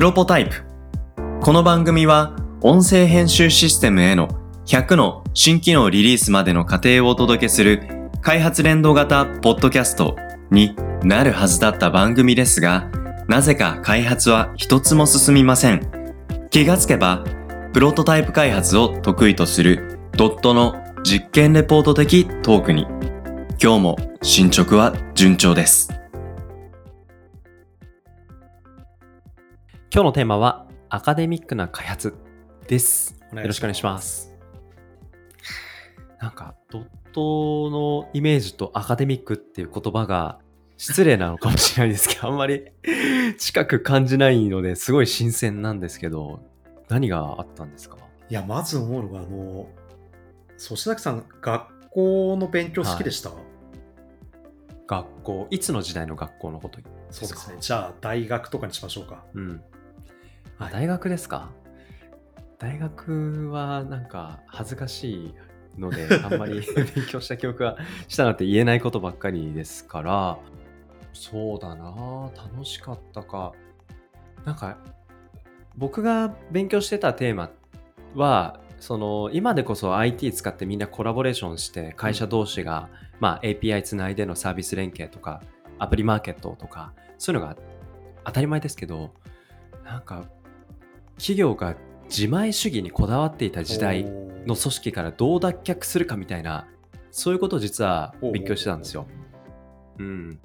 プロポタイプ。この番組は音声編集システムへの100の新機能リリースまでの過程をお届けする開発連動型ポッドキャストになるはずだった番組ですが、なぜか開発は一つも進みません。気がつけば、プロトタイプ開発を得意とするドットの実験レポート的トークに、今日も進捗は順調です。今日のテーマはアカデミックな開発です。よろしくお願いします。なんか、ドットのイメージとアカデミックっていう言葉が失礼なのかもしれないですけど、あんまり近く感じないのですごい新鮮なんですけど、何があったんですか？いや、まず思うのが、あの、粗志崎さん、学校の勉強好きでした、学校、いつの時代の学校のことそうですね。じゃあ、大学とかにしましょうか。うん。あ、はい。大学ですか？大学はなんか恥ずかしいので、あんまり 勉強した記憶がしたなんて言えないことばっかりですから、そうだな楽しかったか。なんか、僕が勉強してたテーマは、その今でこそ IT 使ってみんなコラボレーションして会社同士が、まあ、API つないでのサービス連携とかアプリマーケットとかそういうのが当たり前ですけどなんか企業が自前主義にこだわっていた時代の組織からどう脱却するかみたいなそういうことを実は勉強してたんですよ。うん、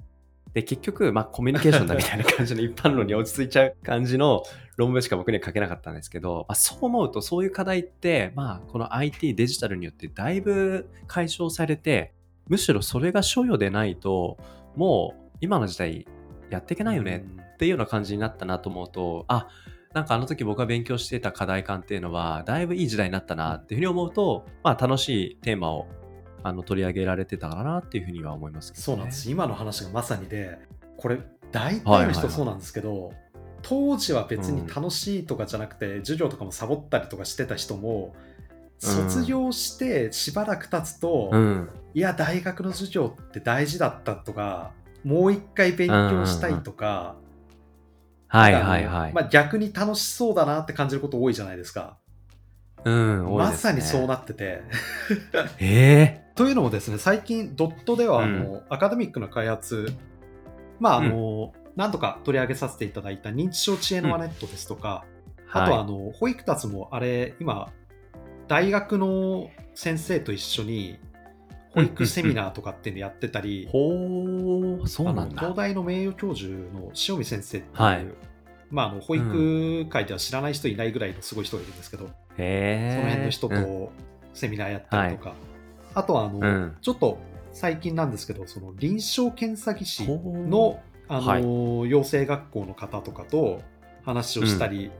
で結局、まあ、コミュニケーションだみたいな感じの一般論に落ち着いちゃう感じの論文しか僕には書けなかったんですけど、まあ、そう思うとそういう課題って、まあ、この IT デジタルによってだいぶ解消されてむしろそれが所与でないともう今の時代やっていけないよねっていうような感じになったなと思うとあなんかあの時僕が勉強してた課題感っていうのはだいぶいい時代になったなっていうふうに思うと、まあ、楽しいテーマをあの取り上げられてたかなっていうふうには思いますけど、ね、そうなんです。今の話がまさにで、これ、大体の人そうなんですけど、当時は別に楽しいとかじゃなくて、授業とかもサボったりとかしてた人も、卒業してしばらく経つと、うん、いや、大学の授業って大事だったとか、もう一回勉強したいとか、はいはいはい。まあ、逆に楽しそうだなって感じること多いじゃないですか。うん、多いまですねさにそうなってて。えというのもですね、最近、ドットではあの、アカデミックな開発、まああの、何度か取り上げさせていただいた認知症知恵のワネットですとか、ー、あとはあはいの保育たちもあれ、今、大学の先生と一緒に保育セミナーとかっていうのやってたり、ほー、そうなんだ。東。大の名誉教授の塩見先生っていう、はい。まあ、あの保育界では知らない人いないぐらいのすごい人がいるんですけど、へー。その辺の人うんとセミナーやったりとか、あとはあの、うんちょっと最近なんですけど、その臨床検査技師の、あのはい。養成学校の方とかと話をしたり、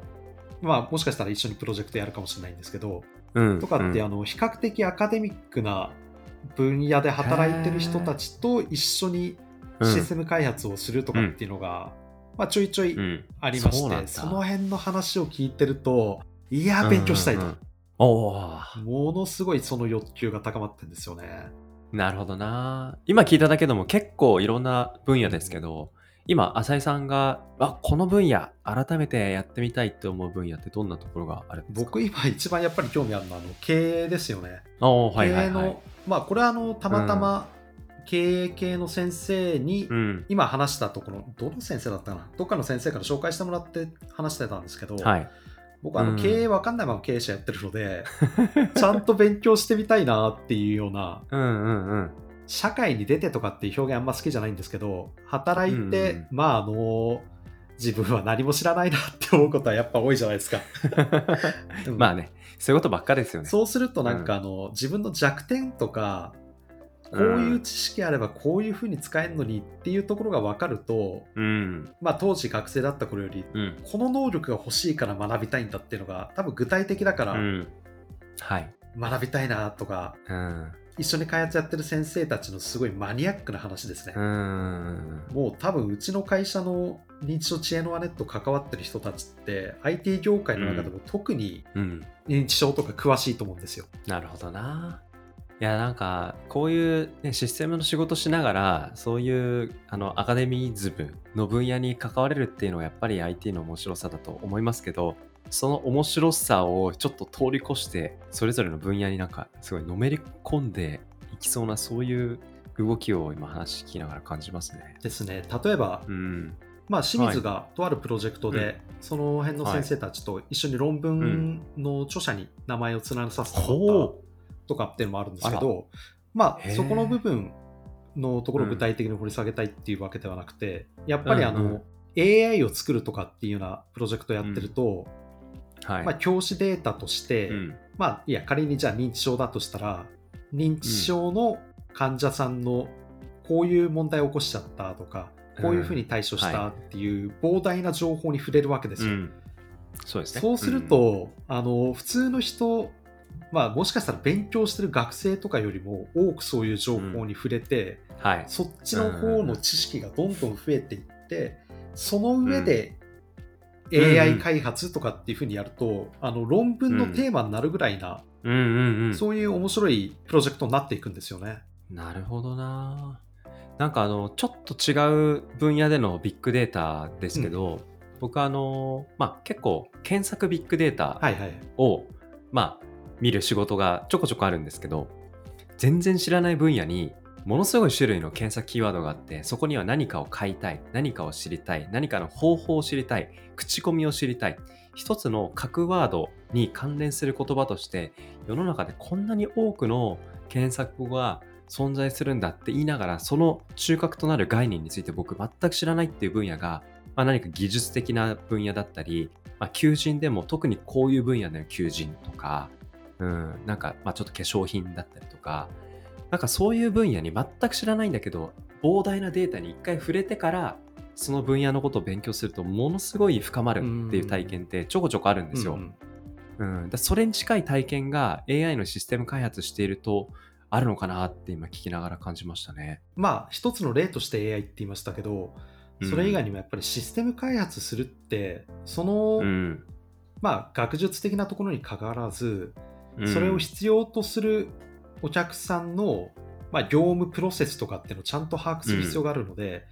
まあ、もしかしたら一緒にプロジェクトやるかもしれないんですけど、うん、とかって、うん。あの比較的アカデミックな分野で働いてる人たちと一緒にうんシステム開発をするとかっていうのが、まあ、ちょいちょいうんありまして、そうなんだその辺の話を聞いてると、いや、勉強したいと。うんうんものすごいその欲求が高まってるんですよね。なるほどな。今聞いただけでも結構いろんな分野ですけど、今、浅井さんが、あ、この分野、改めてやってみたいって思う分野ってどんなところがあるんですか？僕今一番やっぱり興味あるのはあの経営ですよね。はいはい経営の、はい。まあこれはあのたまたま経営系の先生に、うん。今話したところ、どの先生だったかな？どっかの先生から紹介してもらって話してたんですけど、はい。僕はあのうん経営わかんないまま経営者やってるので、ちゃんと勉強してみたいなっていうような、うんうんうん。社会に出てとかっていう表現あんま好きじゃないんですけど、働いて、まああの、自分は何も知らないなって思うことはやっぱ多いじゃないですか。うんまあね、そういうことばっかですよね。そうするとなんかあの、自分の弱点とか、こういう知識あればこういうふうに使えるのにっていうところが分かると、うん。まあ当時学生だった頃より、うん。この能力が欲しいから学びたいんだっていうのが多分具体的だからうん。はい。学びたいなとか、うん。一緒に開発やってる先生たちのすごいマニアックな話ですね。うん。もう多分うちの会社の認知症知恵の輪ネット関わってる人たちって IT 業界の中でも特にうん。認知症とか詳しいと思うんですよ。なるほどな。いやなんかこういう、ね、システムの仕事しながらそういうあのアカデミズムの分野に関われるっていうのはやっぱり IT の面白さだと思いますけどその面白さをちょっと通り越してそれぞれの分野になんかすごいのめり込んでいきそうなそういう動きを今話聞きながら感じますね。ですね。例えば、うん。まあ、清水がとあるプロジェクトで、うん。その辺の先生たちと一緒に論文の著者に名前を連ねさせてもらっほたとかっていうのもあるんですけど、まあ、そこの部分のところを具体的に掘り下げたいっていうわけではなくて、やっぱりあの、うんうん。AI を作るとかっていうようなプロジェクトやってると、うはい。まあ、教師データとして、うん。まあ、いや、仮にじゃあ認知症だとしたら、認知症の患者さんのこういう問題を起こしちゃったとか、こういうふうに対処したっていう膨大な情報に触れるわけですよ。うんそうですね。そうすると、あの普通の人、まあ、もしかしたら勉強してる学生とかよりも多くそういう情報に触れて、うん、はい。そっちの方の知識がどんどん増えていって、その上でうん AI 開発とかっていうふうにやると、あの論文のテーマになるぐらいな。そういう面白いプロジェクトになっていくんですよね。なるほどな。なんかあの、ちょっと違う分野でのビッグデータですけど、僕はあの、まあ結構検索ビッグデータはいはい。を、まあ見る仕事がちょこちょこあるんですけど、全然知らない分野にものすごい種類の検索キーワードがあって、そこには何かを買いたい、何かを知りたい、何かの方法を知りたい、口コミを知りたい。一つの核ワードに関連する言葉として、世の中でこんなに多くの検索語が存在するんだって言いながら、その中核となる概念について僕全く知らないっていう分野が、まあ、何か技術的な分野だったり、まあ、求人でも特にこういう分野での求人とか、うん、なんか、まあ、ちょっと化粧品だったりとか、なんかそういう分野に全く知らないんだけど、膨大なデータに一回触れてから、その分野のことを勉強すると、ものすごい深まるっていう体験ってちょこちょこあるんですよ。うんうん、だそれに近い体験が AI のシステム開発しているとあるのかなって今聞きながら感じましたね。まあ、一つの例として AI って言いましたけど、それ以外にもやっぱりシステム開発するって、その、うん。まあ、学術的なところにかかわらず、うんそれを必要とするお客さんの、まあ、業務プロセスとかっていうのをちゃんと把握する必要があるので、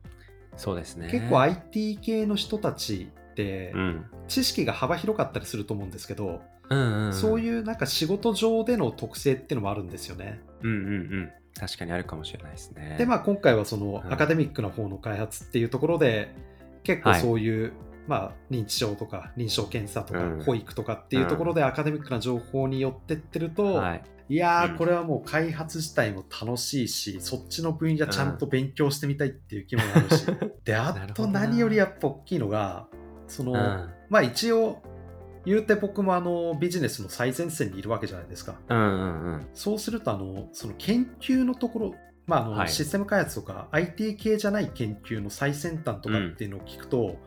そうですね。結構 IT 系の人たちってうん。知識が幅広かったりすると思うんですけど、うんうんうん、そういうなんか仕事上での特性っていうのもあるんですよね。うんうんうん。確かにあるかもしれないですね。でまあ今回はそのうんアカデミックな方の開発っていうところで結構はい。そういう、まあ認知症とか臨床検査とかうん。保育とかっていうところでアカデミックな情報によってってると、はい。いやこれはもう開発自体も楽しいし、そっちの分野ちゃんと勉強してみたいっていう気もあるし、で、あと何よりやっぱ大きいのが、その、うん。まあ一応、言うて僕もあのビジネスの最前線にいるわけじゃないですか。うんうんうん。そうすると、あの、その研究のところ、まああのはいシステム開発とか IT 系じゃない研究の最先端とかっていうのを聞くと、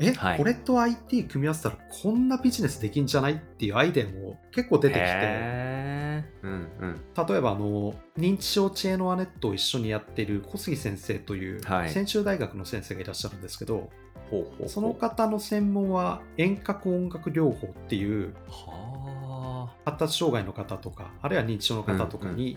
え、はいこれと IT 組み合わせたらこんなビジネスできんじゃないっていうアイデアも結構出てきて、うんうん。例えばあの認知症知恵のアネットを一緒にやっている小杉先生というはい専修大学の先生がいらっしゃるんですけど、ほうほうその方の専門は遠隔音楽療法っていうは発達障害の方とかあるいは認知症の方とかに、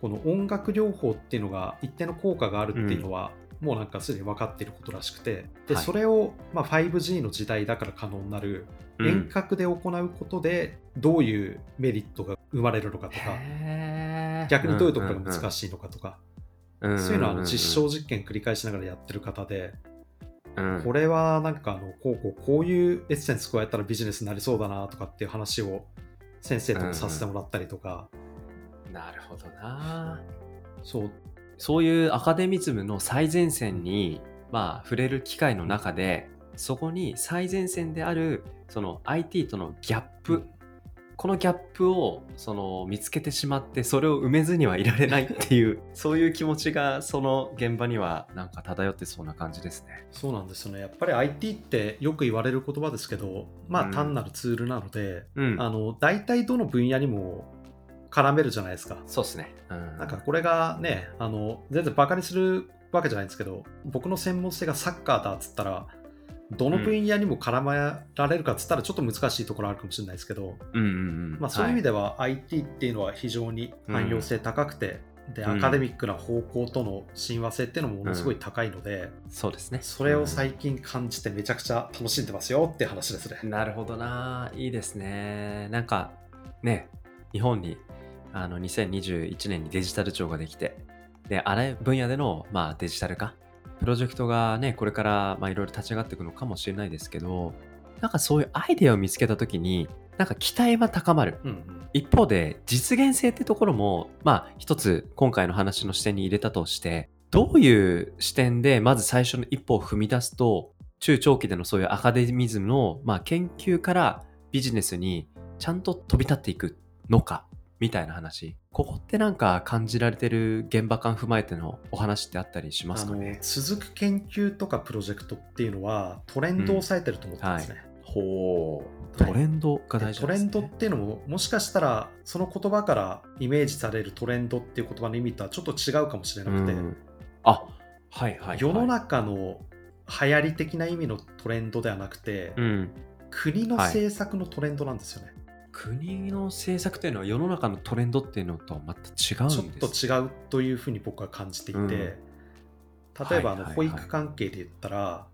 この音楽療法っていうのが一定の効果があるっていうのは、もうなんかすでに分かっていることらしくてで、はい。それを、まあ、5G の時代だから可能になるあ。遠隔で行うことでどういうメリットが生まれるのかとか、逆にどういうところが難ししいのかとか、そういうのはあの実証実験繰り返しながらやってる方で、うん。これはなんかあのこうこうこういうエッセンス加えたらビジネスになりそうだなとかっていう話を先生ともさせてもらったりとか、なるほどな。そう。そういうアカデミズムの最前線に、まあ、触れる機会の中で、そこに最前線である、その IT とのギャップ、このギャップをその見つけてしまって、それを埋めずにはいられないっていう、そういう気持ちがその現場にはなんか漂ってそうな感じですね。そうなんですよねやっぱり IT ってよく言われる言葉ですけどまあうん単なるツールなので、うん。あの大体どの分野にも絡めるじゃないですか。そうですね。うん。なんかこれがねあの全然バカにするわけじゃないんですけど僕の専門性がサッカーだっつったらどの分野にも絡められるかっつったらちょっと難しいところあるかもしれないですけど、うんうんうん。まあ、そういう意味で、では IT っていうのは非常に汎用性高くて、でうんアカデミックな方向との親和性っていうのもものすごい高いので、そうですね。それを最近感じてめちゃくちゃ楽しんでますよって話ですね。なるほどな。いいですね。なんか、ね、日本にあの2021年にデジタル庁ができて、で、あらゆる分野での、まあ、デジタル化、プロジェクトがね、これからまあいろいろ立ち上がっていくのかもしれないですけど、なんかそういうアイデアを見つけたときに、なんか期待は高まる。うんうん一方で実現性ってところもまあ一つ今回の話の視点に入れたとしてどういう視点でまず最初の一歩を踏み出すと中長期でのそういうアカデミズムの、まあ、研究からビジネスにちゃんと飛び立っていくのかみたいな話ここってなんか感じられてる現場感踏まえてのお話ってあったりしますかね？続く研究とかプロジェクトっていうのはトレンドを抑えてると思ってますね。ほう。トレンドが大事ね。レンドっていうのももしかしたらその言葉からイメージされるトレンドっていう言葉の意味とはちょっと違うかもしれなくて、うん。あはいはい、はい、世の中の流行り的な意味のトレンドではなくて、うん。国の政策のトレンドなんですよね。国の政策というのは世の中のトレンドっていうのとはまた違うんちょですっと違うというふうに僕は感じていて、うん。例えばあのはいはいはい。保育関係で言ったら、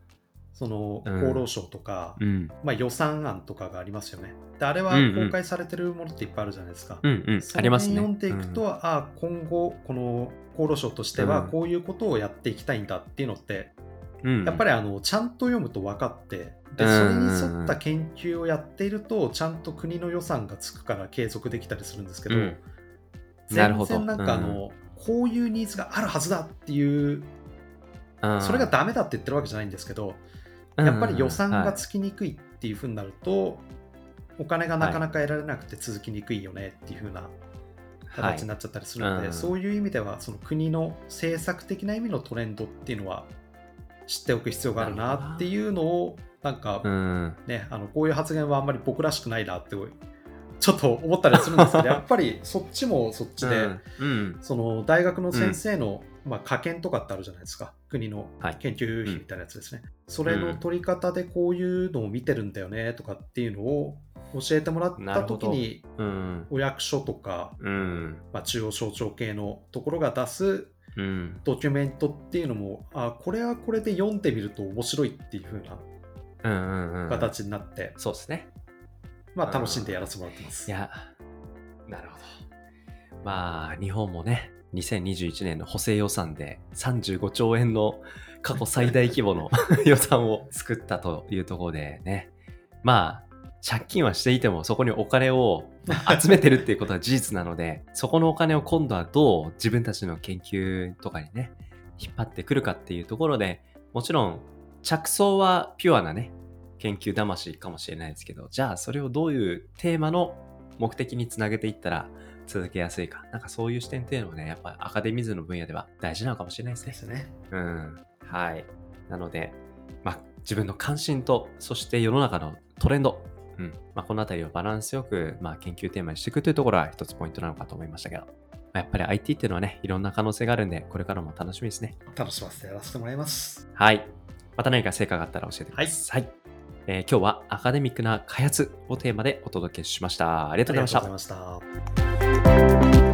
そのうん。厚労省とか、うん。まあ、予算案とかがありますよね。であれはうんうん。公開されてるものっていっぱいあるじゃないですか。うんうん。そありますね。読んでいくと、ああ今後この厚労省としてはうん。こういうことをやっていきたいんだっていうのって、うん。やっぱりあのちゃんと読むと分かってでうんそれに沿った研究をやっているとちゃんと国の予算がつくから継続できたりするんですけど、うん。全然なんかあの、こういうニーズがあるはずだっていううん。それがダメだって言ってるわけじゃないんですけど、うん。やっぱり予算がはいつきにくいっていうふうになると、お金がなかなか得られなくて続きにくいよねっていうふうな形になっちゃったりするので、はいうん。そういう意味ではその国の政策的な意味のトレンドっていうのは知っておく必要があるなっていうのをなんかうん。ね、あのこういう発言はあんまり僕らしくないなってちょっと思ったりするんですけど やっぱりそっちもそっちで、うん。うん。その大学の先生の、まあ、科研とかってあるじゃないですか。国のはい。研究費みたいなやつですね、それの取り方でこういうのを見てるんだよねとかっていうのを教えてもらった時にうん。お役所とか、うん。まあ、中央省庁系のところが出すうん。ドキュメントっていうのもあこれはこれで読んでみると面白いっていう風なうんうんうん。形になって、そうですね。まあ、楽しんでやらせてもらってます。いやなるほど。まあ日本もね2021年の補正予算で35兆円の過去最大規模の 予算を作ったというところでね。まあ借金はしていてもそこにお金を集めてるっていうことは事実なので そこのお金を今度はどう自分たちの研究とかにね引っ張ってくるかっていうところでもちろん着想はピュアなね研究魂かもしれないですけどじゃあそれをどういうテーマの目的につなげていったら続けやすいかなんかそういう視点っていうのはねやっぱアカデミズムの分野では大事なのかもしれないですねですね。うん。はい。なので、まあ、自分の関心と、そして世の中のトレンド、うん。まあ、このあたりをバランスよく、まあ、研究テーマにしていくというところは一つポイントなのかと思いましたけど、まあ、やっぱり IT っていうのはね、いろんな可能性があるんで、これからも楽しみですね。楽しませてやらせてもらいます。はい。また何か成果があったら教えてください。はい。えー今日はアカデミックな開発をテーマでお届けしました。ありがとうございましたありがとうございました。